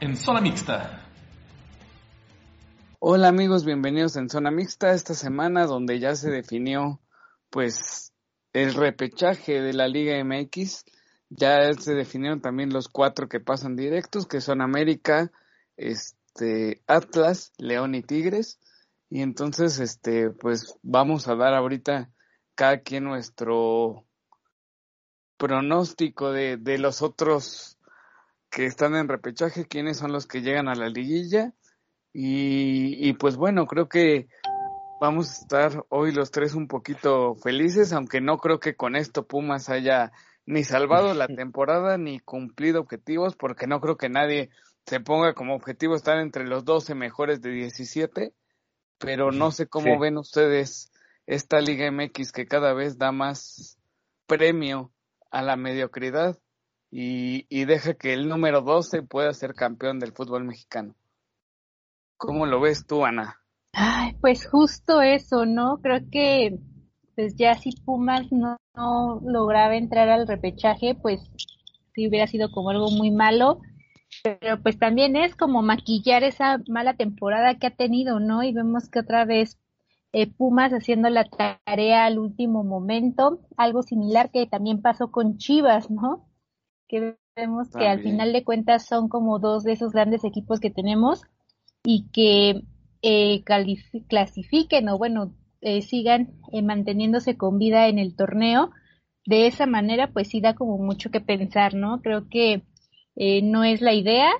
en Zona Mixta. Hola amigos, bienvenidos en Zona Mixta esta semana donde ya se definió pues el repechaje de la Liga MX. Ya se definieron también los cuatro que pasan directos, que son América, este, Atlas, León y Tigres. Y entonces, este, pues vamos a dar ahorita cada quien nuestro pronóstico de, de los otros que están en repechaje, quiénes son los que llegan a la liguilla. Y, y pues bueno, creo que vamos a estar hoy los tres un poquito felices, aunque no creo que con esto Pumas haya ni salvado la temporada ni cumplido objetivos, porque no creo que nadie se ponga como objetivo estar entre los 12 mejores de 17, pero no sé cómo ven ustedes esta Liga MX que cada vez da más premio a la mediocridad y, deja que el número 12 pueda ser campeón del fútbol mexicano. ¿Cómo lo ves tú, Ana? Ay, pues justo eso, ¿no? Creo que pues ya si Pumas no, no, lograba entrar al repechaje, pues sí hubiera sido como algo muy malo, pero pues también es como maquillar esa mala temporada que ha tenido, ¿no? Y vemos que otra vez eh, Pumas haciendo la tarea al último momento, algo similar que también pasó con Chivas, ¿no? Que vemos que al final de cuentas son como dos de esos grandes equipos que tenemos y que eh, clasifiquen o bueno, eh, sigan eh, manteniéndose con vida en el torneo. De esa manera, pues sí da como mucho que pensar, ¿no? Creo que eh, no es la idea,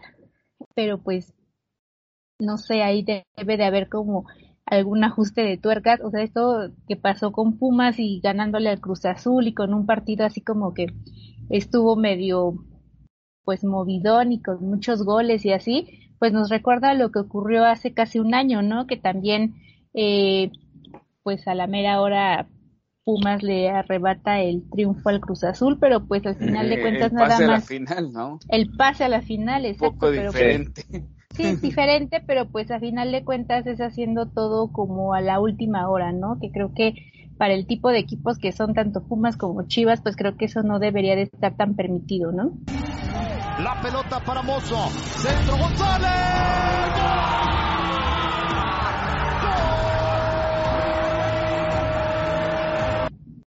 pero pues no sé, ahí debe de haber como algún ajuste de tuercas, o sea, esto que pasó con Pumas y ganándole al Cruz Azul y con un partido así como que estuvo medio pues movidón y con muchos goles y así, pues nos recuerda lo que ocurrió hace casi un año, ¿no? Que también eh, pues a la mera hora Pumas le arrebata el triunfo al Cruz Azul, pero pues al final de cuentas el nada pase más a la final, ¿no? el pase a la final, Un exacto, poco pero pues, diferente. sí es diferente, pero pues a final de cuentas es haciendo todo como a la última hora, ¿no? Que creo que para el tipo de equipos que son tanto Pumas como Chivas, pues creo que eso no debería de estar tan permitido, ¿no? La pelota para Mozo. Centro González.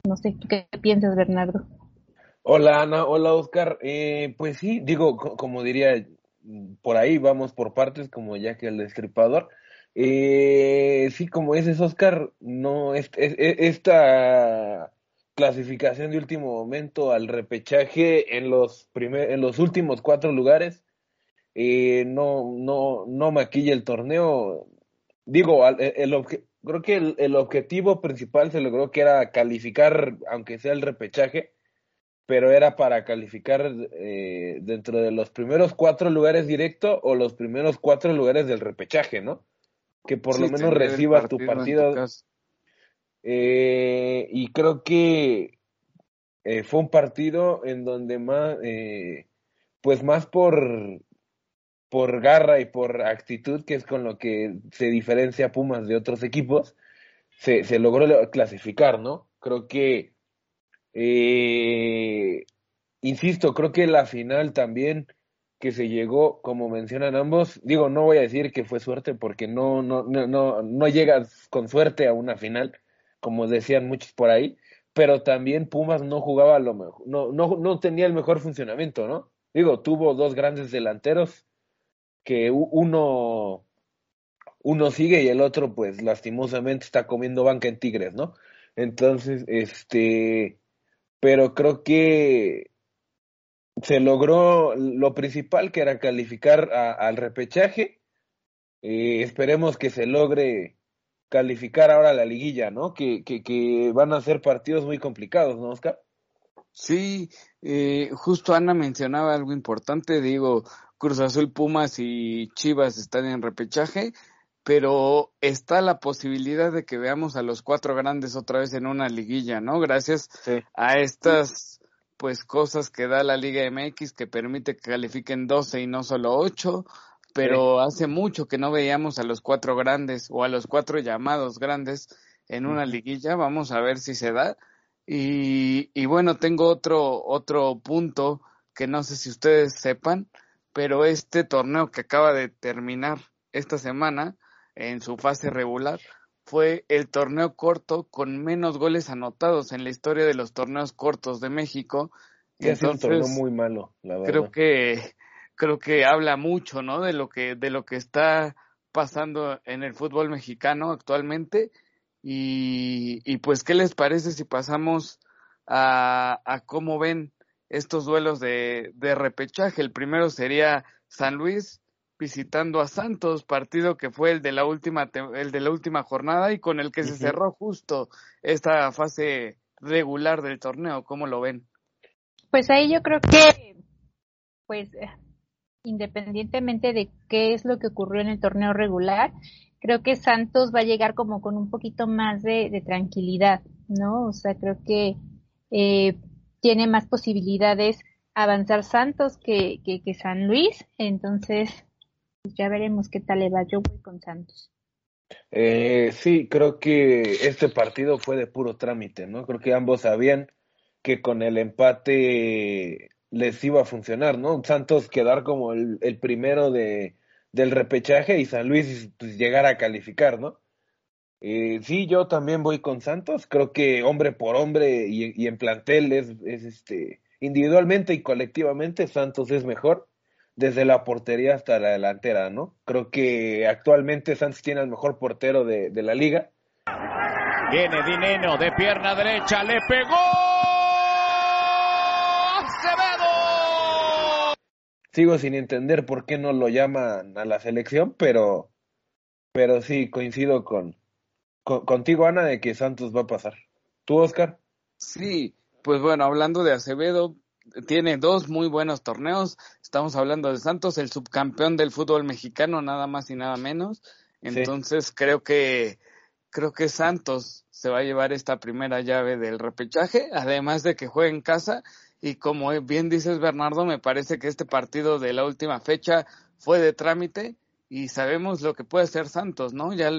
No sé, ¿tú qué piensas, Bernardo? Hola Ana, hola Oscar. Eh, pues sí, digo, co- como diría, por ahí vamos por partes, como ya que el destripador. Eh, sí, como dices Oscar, no, es, es- es- esta clasificación de último momento al repechaje en los primer, en los últimos cuatro lugares, eh, no, no, no maquilla el torneo. Digo, al- el, el creo que el, el objetivo principal se logró que era calificar, aunque sea el repechaje pero era para calificar eh, dentro de los primeros cuatro lugares directo o los primeros cuatro lugares del repechaje, ¿no? Que por Sí, lo menos recibas tu partido. Eh, y creo que eh, fue un partido en donde más, eh, pues más por, por garra y por actitud, que es con lo que se diferencia Pumas de otros equipos, se, se logró clasificar, ¿no? Creo que insisto, creo que la final también que se llegó, como mencionan ambos, digo, no voy a decir que fue suerte porque no, no, no, no, no llegas con suerte a una final, como decían muchos por ahí, pero también Pumas no jugaba lo mejor, no, no, no tenía el mejor funcionamiento, ¿no? Digo, tuvo dos grandes delanteros que uno, uno sigue y el otro, pues, lastimosamente está comiendo banca en Tigres, ¿no? Entonces, este, pero creo que se logró lo principal, que era calificar a- al repechaje. Eh, esperemos que se logre calificar ahora a la liguilla, ¿no? Que, que, que van a ser partidos muy complicados, ¿no, Oscar? Sí, eh, justo Ana mencionaba algo importante, digo, Cruz Azul, Pumas y Chivas están en repechaje, pero está la posibilidad de que veamos a los cuatro grandes otra vez en una liguilla, ¿no? Gracias Sí. a estas pues cosas que da la Liga MX que permite que califiquen 12 y no solo 8, pero hace mucho que no veíamos a los cuatro grandes o a los cuatro llamados grandes en una liguilla, vamos a ver si se da. Y, y bueno, tengo otro, otro punto que no sé si ustedes sepan, pero este torneo que acaba de terminar esta semana en su fase regular fue el torneo corto con menos goles anotados en la historia de los torneos cortos de México. es un torneo muy malo, la verdad. Creo que creo que habla mucho, ¿no? De lo que de lo que está pasando en el fútbol mexicano actualmente y, y pues qué les parece si pasamos a, a cómo ven estos duelos de, de repechaje. El primero sería San Luis visitando a Santos, partido que fue el de la última el de la última jornada y con el que se cerró justo esta fase regular del torneo. ¿Cómo lo ven? Pues ahí yo creo que pues independientemente de qué es lo que ocurrió en el torneo regular, creo que Santos va a llegar como con un poquito más de, tranquilidad, ¿no? O sea, creo que eh, tiene más posibilidades avanzar Santos que, que, San Luis, entonces pues ya veremos qué tal le va. Yo voy con Santos. Eh, sí, creo que este partido fue de puro trámite, ¿no? Creo que ambos sabían que con el empate les iba a funcionar, ¿no? Santos quedar como el, primero de, del repechaje y San Luis pues, llegar a calificar, ¿no? Eh, sí, yo también voy con Santos. Creo que hombre por hombre y, y en plantel es, es, este individualmente y colectivamente Santos es mejor desde la portería hasta la delantera, ¿no? Creo que actualmente Santos tiene el mejor portero de, de la liga. Viene Dineno de pierna derecha, le pegó. sigo sin entender por qué no lo llaman a la selección, pero, pero sí, coincido con, contigo, Ana, de que Santos va a pasar. ¿Tú, Oscar? Sí, pues bueno, hablando de Acevedo, tiene dos muy buenos torneos. Estamos hablando de Santos, el subcampeón del fútbol mexicano, nada más y nada menos. Entonces creo que creo que Santos se va a llevar esta primera llave del repechaje, además de que juega en casa y como bien dices Bernardo, me parece que este partido de la última fecha fue de trámite y sabemos lo que puede ser Santos, ¿no? Ya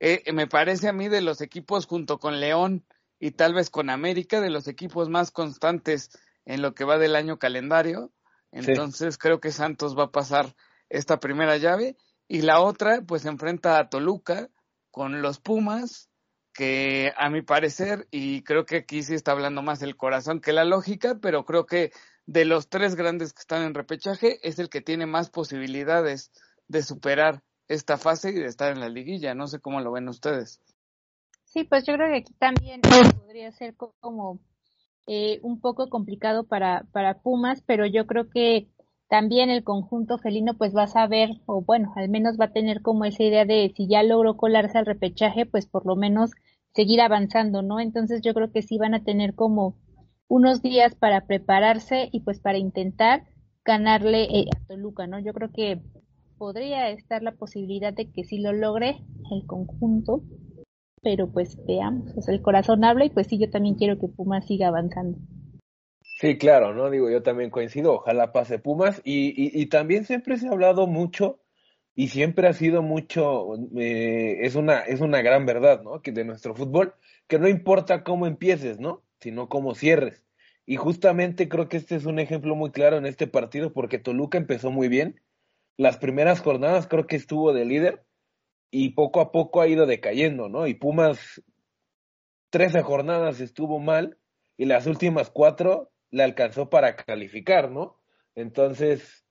eh, me parece a mí de los equipos junto con León y tal vez con América de los equipos más constantes en lo que va del año calendario. Entonces creo que Santos va a pasar esta primera llave y la otra pues enfrenta a Toluca con los Pumas que a mi parecer, y creo que aquí sí está hablando más el corazón que la lógica, pero creo que de los tres grandes que están en repechaje es el que tiene más posibilidades de superar esta fase y de estar en la liguilla. No sé cómo lo ven ustedes. Sí, pues yo creo que aquí también podría ser como eh, un poco complicado para, para Pumas, pero yo creo que también el conjunto felino pues va a saber, o bueno, al menos va a tener como esa idea de si ya logró colarse al repechaje, pues por lo menos seguir avanzando, ¿no? Entonces yo creo que sí van a tener como unos días para prepararse y pues para intentar ganarle eh, a Toluca, ¿no? Yo creo que podría estar la posibilidad de que sí lo logre el conjunto, pero pues veamos, o sea, el corazón habla y pues sí, yo también quiero que Puma siga avanzando. Sí, claro, ¿no? Digo, yo también coincido, ojalá pase Pumas y, y, y también siempre se ha hablado mucho y siempre ha sido mucho, eh, es, una, es una gran verdad, ¿no? Que de nuestro fútbol, que no importa cómo empieces, ¿no? Sino cómo cierres. Y justamente creo que este es un ejemplo muy claro en este partido porque Toluca empezó muy bien. Las primeras jornadas creo que estuvo de líder y poco a poco ha ido decayendo, ¿no? Y Pumas, 13 jornadas estuvo mal y las últimas cuatro le alcanzó para calificar, ¿no? Entonces,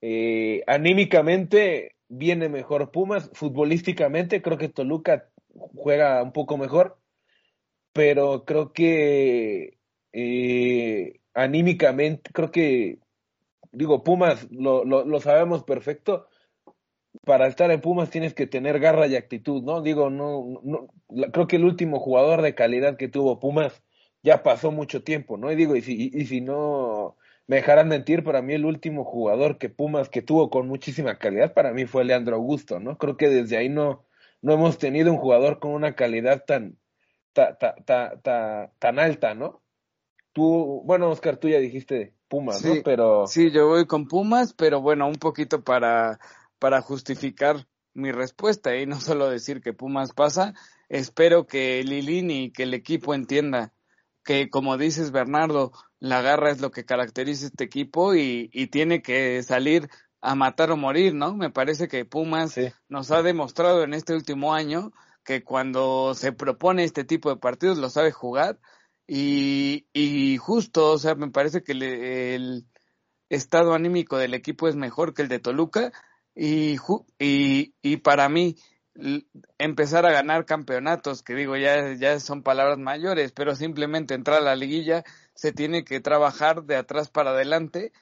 eh, anímicamente viene mejor Pumas, futbolísticamente creo que Toluca juega un poco mejor, pero creo que eh, anímicamente, creo que, digo, Pumas lo, lo, lo sabemos perfecto, para estar en Pumas tienes que tener garra y actitud, ¿no? Digo, no, no, creo que el último jugador de calidad que tuvo Pumas ya pasó mucho tiempo, ¿no? Y digo, y si, y, si no me dejarán mentir, para mí el último jugador que Pumas que tuvo con muchísima calidad para mí fue Leandro Augusto, ¿no? Creo que desde ahí no, no hemos tenido un jugador con una calidad tan, ta, ta, ta, tan alta, ¿no? Tú, bueno, Oscar, tú ya dijiste Pumas, ¿no? Pero... Sí, yo voy con Pumas, pero bueno, un poquito para, para justificar mi respuesta y no solo decir que Pumas pasa, espero que Lilini y que el equipo entienda que como dices Bernardo, la garra es lo que caracteriza este equipo y, y tiene que salir a matar o morir, ¿no? Me parece que Pumas nos ha demostrado en este último año que cuando se propone este tipo de partidos lo sabe jugar y, y justo, o sea, me parece que el estado anímico del equipo es mejor que el de Toluca y, y, y para mí empezar a ganar campeonatos, que digo, ya, ya son palabras mayores, pero simplemente entrar a la liguilla se tiene que trabajar de atrás para adelante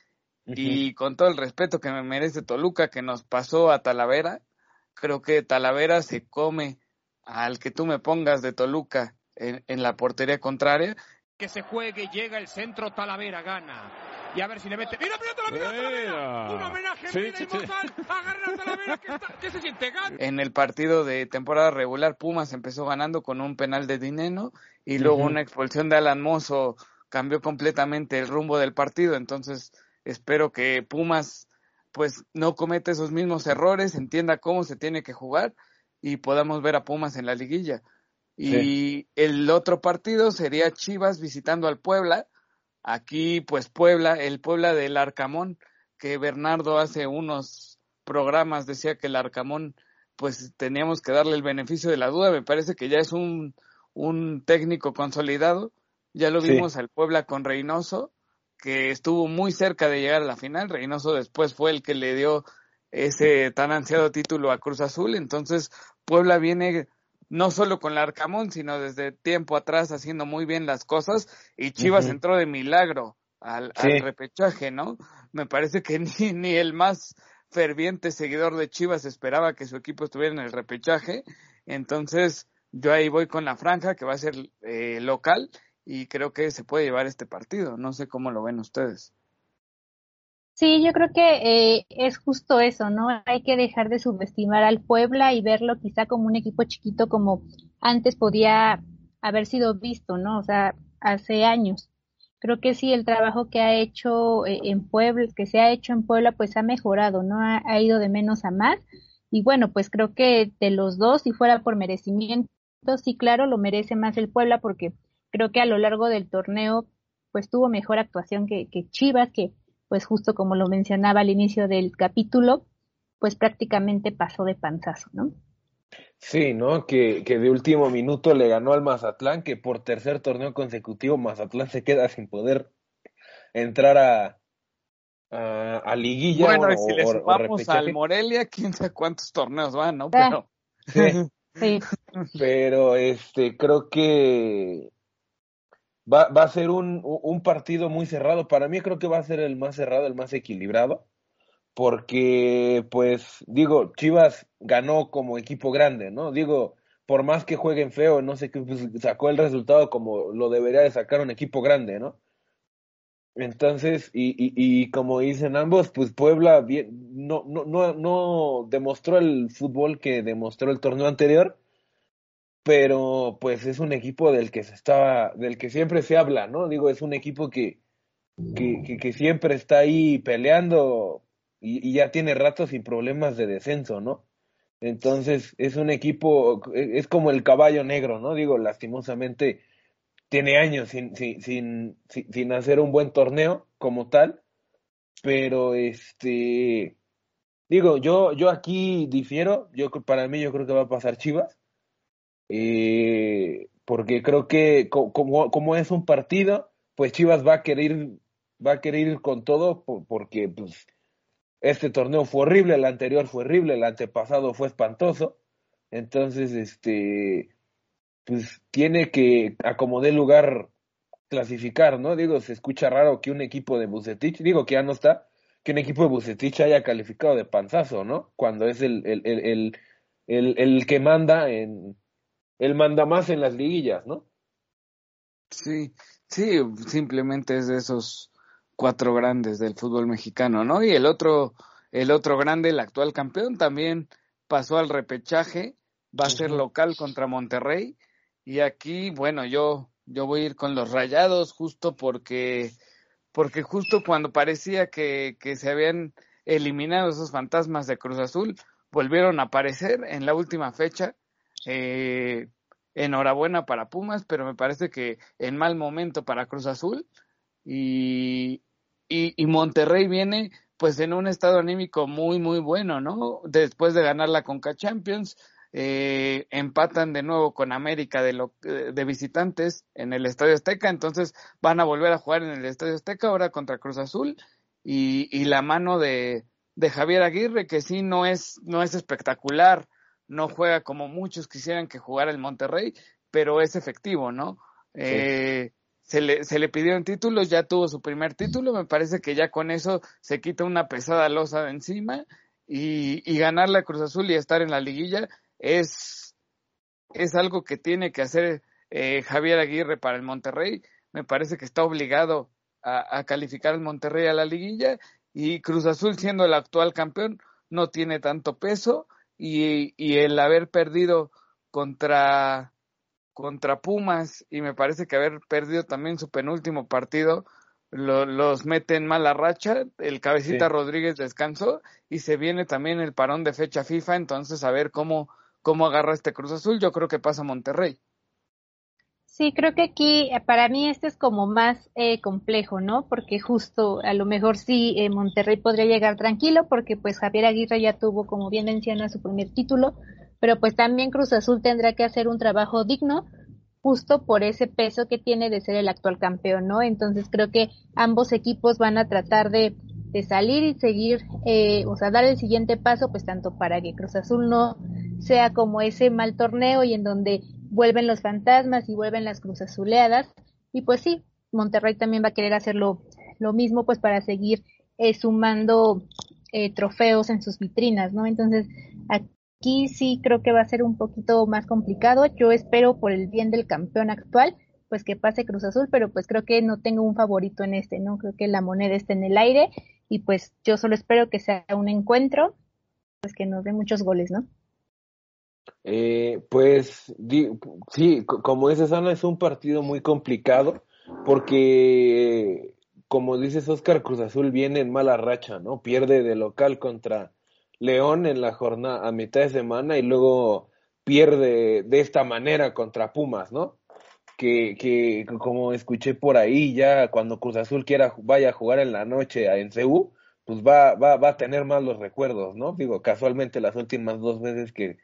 y con todo el respeto que me merece Toluca, que nos pasó a Talavera, creo que Talavera se come al que tú me pongas de Toluca en, en la portería contraria. Que se juegue, llega el centro, Talavera gana y a ver si le mete. ¡Mira, mira! Un homenaje sí, sí, sí. Agarra a Talavera, que, está, que se siente gana. En el partido de temporada regular, Pumas empezó ganando con un penal de Dineno y luego una expulsión de Alan Mozo cambió completamente el rumbo del partido. Entonces, espero que Pumas pues no cometa esos mismos errores, entienda cómo se tiene que jugar y podamos ver a Pumas en la liguilla. Y el otro partido sería Chivas visitando al Puebla. Aquí, pues Puebla, el Puebla del Arcamón, que Bernardo hace unos programas decía que el Arcamón, pues teníamos que darle el beneficio de la duda. Me parece que ya es un, un técnico consolidado. Ya lo vimos al Puebla con Reynoso que estuvo muy cerca de llegar a la final. Reynoso después fue el que le dio ese tan ansiado título a Cruz Azul. Entonces, Puebla viene no solo con la Arcamón, sino desde tiempo atrás haciendo muy bien las cosas. Y Chivas entró de milagro al, repechaje, ¿no? Me parece que ni, ni el más ferviente seguidor de Chivas esperaba que su equipo estuviera en el repechaje. Entonces, yo ahí voy con la franja, que va a ser eh, local, y creo que se puede llevar este partido. No sé cómo lo ven ustedes. Sí, yo creo que eh, es justo eso, ¿no? Hay que dejar de subestimar al Puebla y verlo quizá como un equipo chiquito como antes podía haber sido visto, ¿no? O sea, hace años. Creo que sí, el trabajo que ha hecho eh, en Puebla, que se ha hecho en Puebla, pues ha mejorado, ¿no? Ha, ha, ido de menos a más. Y bueno, pues creo que de los dos, si fuera por merecimiento, sí, claro, lo merece más el Puebla porque creo que a lo largo del torneo pues tuvo mejor actuación que, que Chivas, que pues justo como lo mencionaba al inicio del capítulo, pues prácticamente pasó de panzazo, ¿no? Sí, ¿no? Que, que de último minuto le ganó al Mazatlán, que por tercer torneo consecutivo Mazatlán se queda sin poder entrar a, a, a liguilla. Bueno, y si le sumamos al Morelia, quién sabe cuántos torneos van, ¿no? Pero... Sí. sí. Pero este, creo que va, va a ser un, un partido muy cerrado. Para mí creo que va a ser el más cerrado, el más equilibrado. Porque, pues, digo, Chivas ganó como equipo grande, ¿no? Digo, por más que jueguen feo, no sé qué, pues, sacó el resultado como lo debería de sacar un equipo grande, ¿no? Entonces, y, y, y como dicen ambos, pues Puebla bien, no, no, no, no demostró el fútbol que demostró el torneo anterior, pero pues es un equipo del que se estaba, del que siempre se habla, ¿no? Digo, es un equipo que, que, que, siempre está ahí peleando y, ya tiene rato sin problemas de descenso, ¿no? Entonces es un equipo, es como el caballo negro, ¿no? Digo, lastimosamente tiene años sin, sin, sin, sin hacer un buen torneo como tal, pero este, digo, yo, yo aquí difiero, yo para mí yo creo que va a pasar Chivas, eh, porque creo que como, como es un partido, pues Chivas va a querer va a querer ir con todo porque pues este torneo fue horrible, el anterior fue horrible, el antepasado fue espantoso. Entonces, este pues tiene que acomodar lugar clasificar, ¿no? Digo, se escucha raro que un equipo de Bucetich, digo que ya no está, que un equipo de Bucetich haya calificado de panzazo, ¿no? Cuando es el, el, el, el, el que manda en, él manda más en las liguillas, ¿no? Sí, sí, simplemente es de esos cuatro grandes del fútbol mexicano, ¿no? Y el otro, el otro grande, el actual campeón, también pasó al repechaje, va a ser local contra Monterrey. Y aquí, bueno, yo, yo voy a ir con los rayados justo porque, porque justo cuando parecía que, que se habían eliminado esos fantasmas de Cruz Azul, volvieron a aparecer en la última fecha eh, enhorabuena para Pumas, pero me parece que en mal momento para Cruz Azul. y, y, Monterrey viene pues en un estado anímico muy muy bueno, ¿no? Después de ganar la Conca Champions, eh, empatan de nuevo con América de, lo, de visitantes en el Estadio Azteca, entonces van a volver a jugar en el Estadio Azteca ahora contra Cruz Azul y, y la mano de, de Javier Aguirre que sí no es no es espectacular, no juega como muchos quisieran que jugara el Monterrey, pero es efectivo, ¿no? Eh, se le, se le pidieron títulos, ya tuvo su primer título, me parece que ya con eso se quita una pesada losa de encima y, y ganar la Cruz Azul y estar en la liguilla es, es algo que tiene que hacer eh, Javier Aguirre para el Monterrey. Me parece que está obligado a, a calificar el Monterrey a la liguilla y Cruz Azul siendo el actual campeón no tiene tanto peso y, y el haber perdido contra contra Pumas y me parece que haber perdido también su penúltimo partido los mete en mala racha, el cabecita Rodríguez descansó y se viene también el parón de fecha FIFA, entonces a ver cómo, cómo agarra este Cruz Azul, yo creo que pasa Monterrey. Sí, creo que aquí eh, para mí este es como más eh, complejo, ¿no? Porque justo a lo mejor sí eh, Monterrey podría llegar tranquilo porque pues Javier Aguirre ya tuvo, como bien menciona, su primer título, pero pues también Cruz Azul tendrá que hacer un trabajo digno justo por ese peso que tiene de ser el actual campeón, ¿no? Entonces creo que ambos equipos van a tratar de, de salir y seguir, eh, o sea, dar el siguiente paso, pues tanto para que Cruz Azul no sea como ese mal torneo y en donde vuelven los fantasmas y vuelven las Cruz Azuleadas. Y pues sí, Monterrey también va a querer hacer lo, mismo, pues para seguir eh, sumando eh, trofeos en sus vitrinas, ¿no? Entonces, Aquí sí creo que va a ser un poquito más complicado. Yo espero por el bien del campeón actual, pues que pase Cruz Azul, pero pues creo que no tengo un favorito en este, ¿no? Creo que la moneda está en el aire y pues yo solo espero que sea un encuentro, pues que nos dé muchos goles, ¿no? Eh, pues sí, como dices Ana, es un partido muy complicado porque, como dices Oscar, Cruz Azul viene en mala racha, ¿no? Pierde de local contra León en la jornada a mitad de semana y luego pierde de esta manera contra Pumas, ¿no? Que, que como escuché por ahí, ya cuando Cruz Azul quiera vaya a jugar en la noche en CU, pues va, va, va a tener más los recuerdos, ¿no? Digo, casualmente las últimas dos veces que,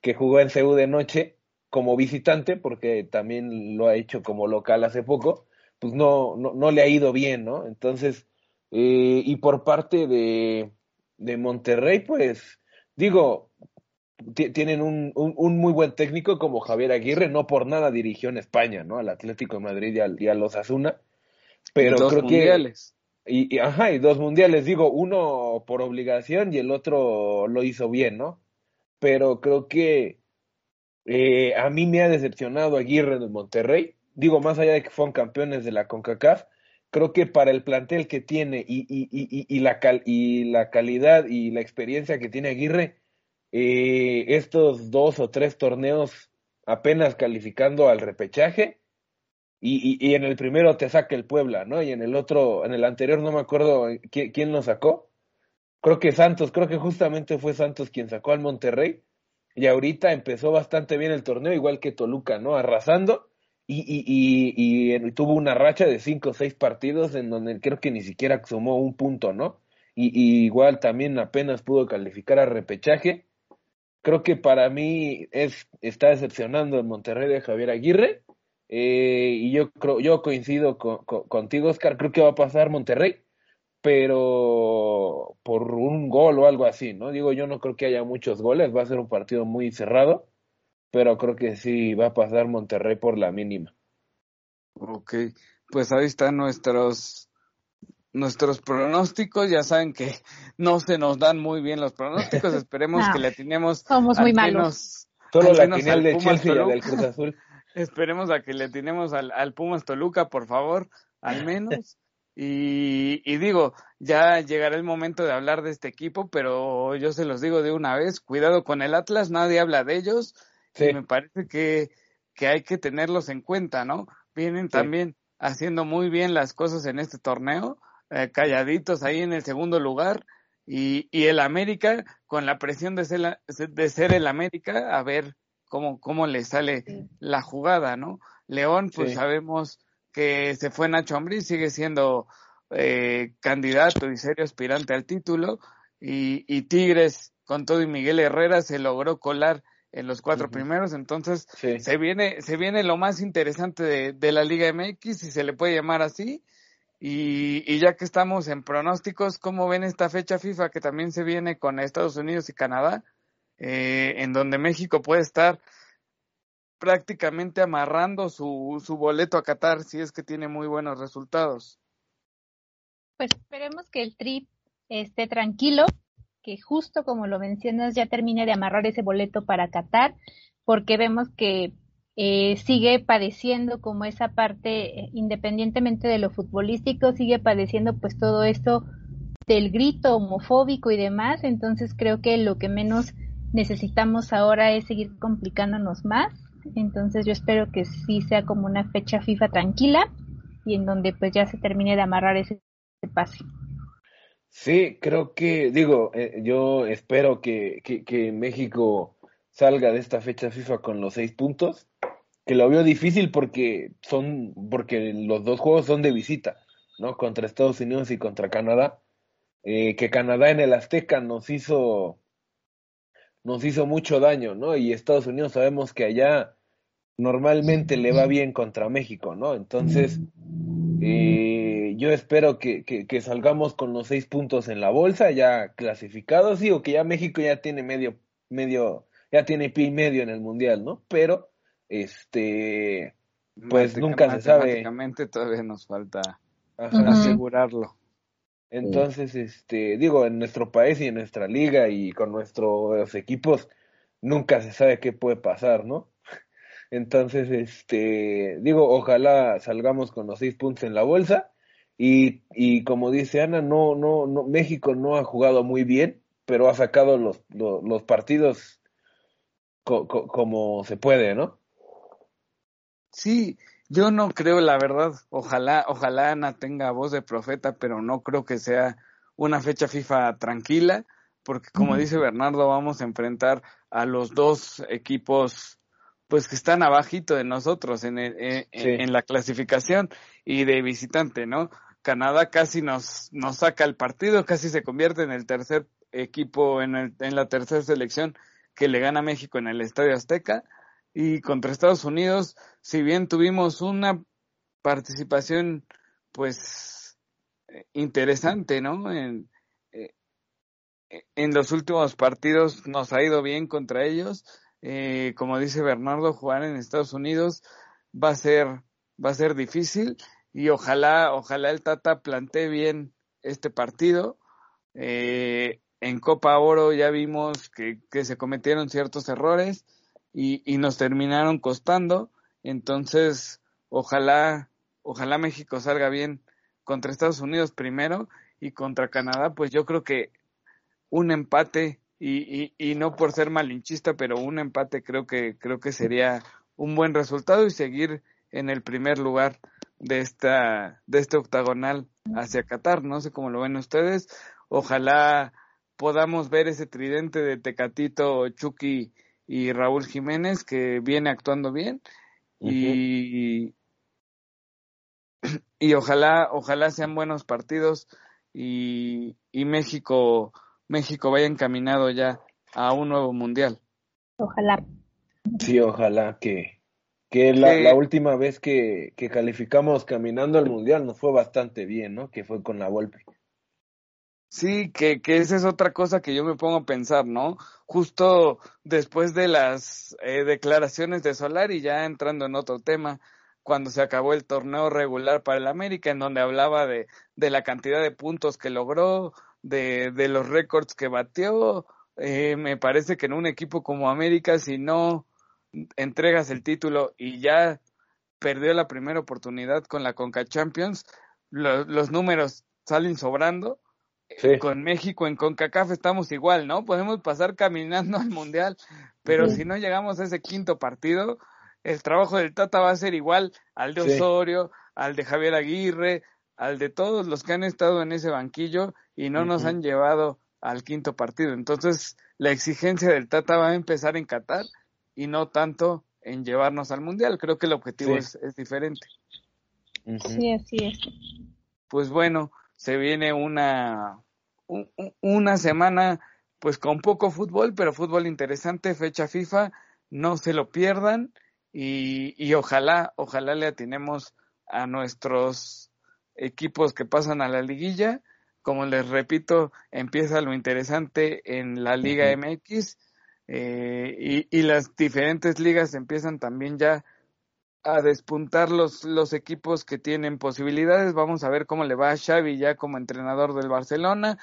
que jugó en CU de noche como visitante, porque también lo ha hecho como local hace poco, pues no, no, no le ha ido bien, ¿no? Entonces, eh, y por parte de, de Monterrey, pues digo, tienen un, un, muy buen técnico como Javier Aguirre, no por nada dirigió en España, ¿no? Al Atlético de Madrid y, al, y a los Asuna. Pero dos creo mundiales. que. Y, y, ajá, y dos mundiales, digo, uno por obligación y el otro lo hizo bien, ¿no? Pero creo que eh, a mí me ha decepcionado Aguirre de Monterrey. Digo, más allá de que fueron campeones de la CONCACAF, creo que para el plantel que tiene y, y, y, y la, cal, y la calidad y la experiencia que tiene Aguirre, eh, estos dos o tres torneos apenas calificando al repechaje y, y, en el primero te saca el Puebla, ¿no? Y en el otro, en el anterior no me acuerdo quién, quién lo sacó. Creo que Santos, creo que justamente fue Santos quien sacó al Monterrey. Y ahorita empezó bastante bien el torneo, igual que Toluca, ¿no? Arrasando y, y, tuvo una racha de cinco o seis partidos en donde creo que ni siquiera sumó un punto, ¿no? Y, igual también apenas pudo calificar a repechaje. Creo que para mí es, está decepcionando el Monterrey de Javier Aguirre. Eh, y yo yo coincido con, contigo, Oscar. Creo que va a pasar Monterrey, pero por un gol o algo así, ¿no? Digo, yo no creo que haya muchos goles. Va a ser un partido muy cerrado pero creo que sí va a pasar Monterrey por la mínima. Ok, pues ahí están nuestros nuestros pronósticos, ya saben que no se nos dan muy bien los pronósticos, esperemos que le atinemos somos muy malos. Solo la final de Chelsea y del Cruz Azul. esperemos a que le atinemos al, al Pumas Toluca, por favor, al menos. Y, y, digo, ya llegará el momento de hablar de este equipo, pero yo se los digo de una vez, cuidado con el Atlas, nadie habla de ellos, me parece que, que hay que tenerlos en cuenta, ¿no? Vienen también haciendo muy bien las cosas en este torneo, eh, calladitos ahí en el segundo lugar, y, y el América, con la presión de ser, de ser el América, a ver cómo, cómo le sale la jugada, ¿no? León, pues sabemos que se fue Nacho Ambriz, sigue siendo eh, candidato y serio aspirante al título, y, y, Tigres con todo y Miguel Herrera se logró colar en los cuatro primeros, entonces se viene, se viene lo más interesante de, de, la Liga MX, si se le puede llamar así, y, y ya que estamos en pronósticos, ¿cómo ven esta fecha FIFA que también se viene con Estados Unidos y Canadá? Eh, en donde México puede estar prácticamente amarrando su, su boleto a Qatar si es que tiene muy buenos resultados. Pues esperemos que el trip esté tranquilo, que justo como lo mencionas ya termine de amarrar ese boleto para Qatar, porque vemos que eh, sigue padeciendo como esa parte, eh, independientemente de lo futbolístico, sigue padeciendo pues todo esto del grito homofóbico y demás, entonces creo que lo que menos necesitamos ahora es seguir complicándonos más entonces yo espero que sí sea como una fecha FIFA tranquila y en donde pues ya se termine de amarrar ese, pase. Sí, creo que, digo, eh, yo espero que, que, México salga de esta fecha FIFA con los seis puntos, que lo veo difícil porque son, porque los dos juegos son de visita, ¿no? Contra Estados Unidos y contra Canadá. Eh, que Canadá en el Azteca nos hizo, nos hizo mucho daño, ¿no? Y Estados Unidos sabemos que allá normalmente le va bien contra México, ¿no? Entonces, eh, yo espero que, que, salgamos con los seis puntos en la bolsa, ya clasificados, sí, o que ya México ya tiene medio, medio, ya tiene pie y medio en el mundial, ¿no? Pero, este, pues nunca se sabe. Todavía nos falta asegurarlo. Entonces, este, digo, en nuestro país y en nuestra liga y con nuestros equipos, nunca se sabe qué puede pasar, ¿no? Entonces, este, digo, ojalá salgamos con los seis puntos en la bolsa. Y, y como dice Ana, no, no, no, México no ha jugado muy bien, pero ha sacado los, los, partidos como se puede, ¿no? Sí, yo no creo, la verdad, ojalá, ojalá Ana tenga voz de profeta, pero no creo que sea una fecha FIFA tranquila, porque como dice Bernardo, vamos a enfrentar a los dos equipos pues que están abajito de nosotros en, en, la clasificación y de visitante, ¿no? Canadá casi nos, nos saca el partido, casi se convierte en el tercer equipo, en, el, en la tercera selección que le gana a México en el Estadio Azteca. Y contra Estados Unidos, si bien tuvimos una participación, pues, interesante, ¿no? En, eh, en los últimos partidos nos ha ido bien contra ellos eh, como dice Bernardo, jugar en Estados Unidos va a ser, va a ser difícil y ojalá, ojalá el Tata plantee bien este partido. Eh, en Copa Oro ya vimos que, que se cometieron ciertos errores y, y, nos terminaron costando. Entonces, ojalá, ojalá México salga bien contra Estados Unidos primero y contra Canadá, pues yo creo que un empate y, y, y no por ser malinchista, pero un empate creo que creo que sería un buen resultado y seguir en el primer lugar de esta de este octagonal hacia Qatar. No sé cómo lo ven ustedes. Ojalá podamos ver ese tridente de Tecatito, Chucky y Raúl Jiménez que viene actuando bien y y ojalá ojalá sean buenos partidos y, y México México vaya encaminado ya a un nuevo mundial. Ojalá. Sí, ojalá que, que la, la última vez que, que, calificamos caminando al mundial nos fue bastante bien, ¿no? Que fue con la Volpe. Sí, que, que esa es otra cosa que yo me pongo a pensar, ¿no? Justo después de las eh, declaraciones de Solari, ya entrando en otro tema, cuando se acabó el torneo regular para el América, en donde hablaba de, de la cantidad de puntos que logró, de, de los récords que batió. Eh, me parece que en un equipo como América, si no entregas el título y ya perdió la primera oportunidad con la Conca Champions, los números salen sobrando. Con México en CONCACAF estamos igual, ¿no? Podemos pasar caminando al Mundial, pero si no llegamos a ese quinto partido, el trabajo del Tata va a ser igual al de Osorio, al de Javier Aguirre, al de todos los que han estado en ese banquillo y no nos han llevado al quinto partido. Entonces, la exigencia del Tata va a empezar en Qatar y no tanto en llevarnos al Mundial. Creo que el objetivo es, es, diferente. Sí, así es. Pues bueno, se viene una, una semana pues con poco fútbol, pero fútbol interesante, fecha FIFA, no se lo pierdan y, y ojalá, ojalá le atinemos a nuestros equipos que pasan a la liguilla. Como les repito, empieza lo interesante en la Liga MX eh, y, y, las diferentes ligas empiezan también ya a despuntar los, los equipos que tienen posibilidades. Vamos a ver cómo le va a Xavi ya como entrenador del Barcelona.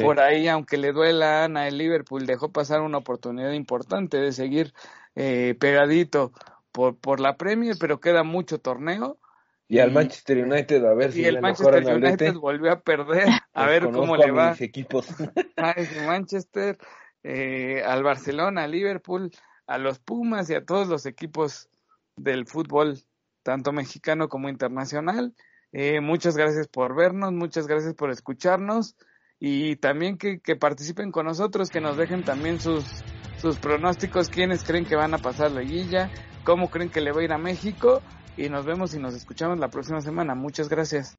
Por ahí, aunque le duela a Ana, el Liverpool dejó pasar una oportunidad importante de seguir eh, pegadito por, por la Premier, pero queda mucho torneo. Y, al Manchester United, a ver si el Manchester United volvió a perder, a ver cómo le va. equipos. a Manchester, eh, al Barcelona, al Liverpool, a los Pumas y a todos los equipos del fútbol, tanto mexicano como internacional. Eh, muchas gracias por vernos, muchas gracias por escucharnos y también que, que, participen con nosotros, que nos dejen también sus, sus pronósticos, quiénes creen que van a pasar la guilla, cómo creen que le va a ir a México y nos vemos y nos escuchamos la próxima semana. Muchas gracias.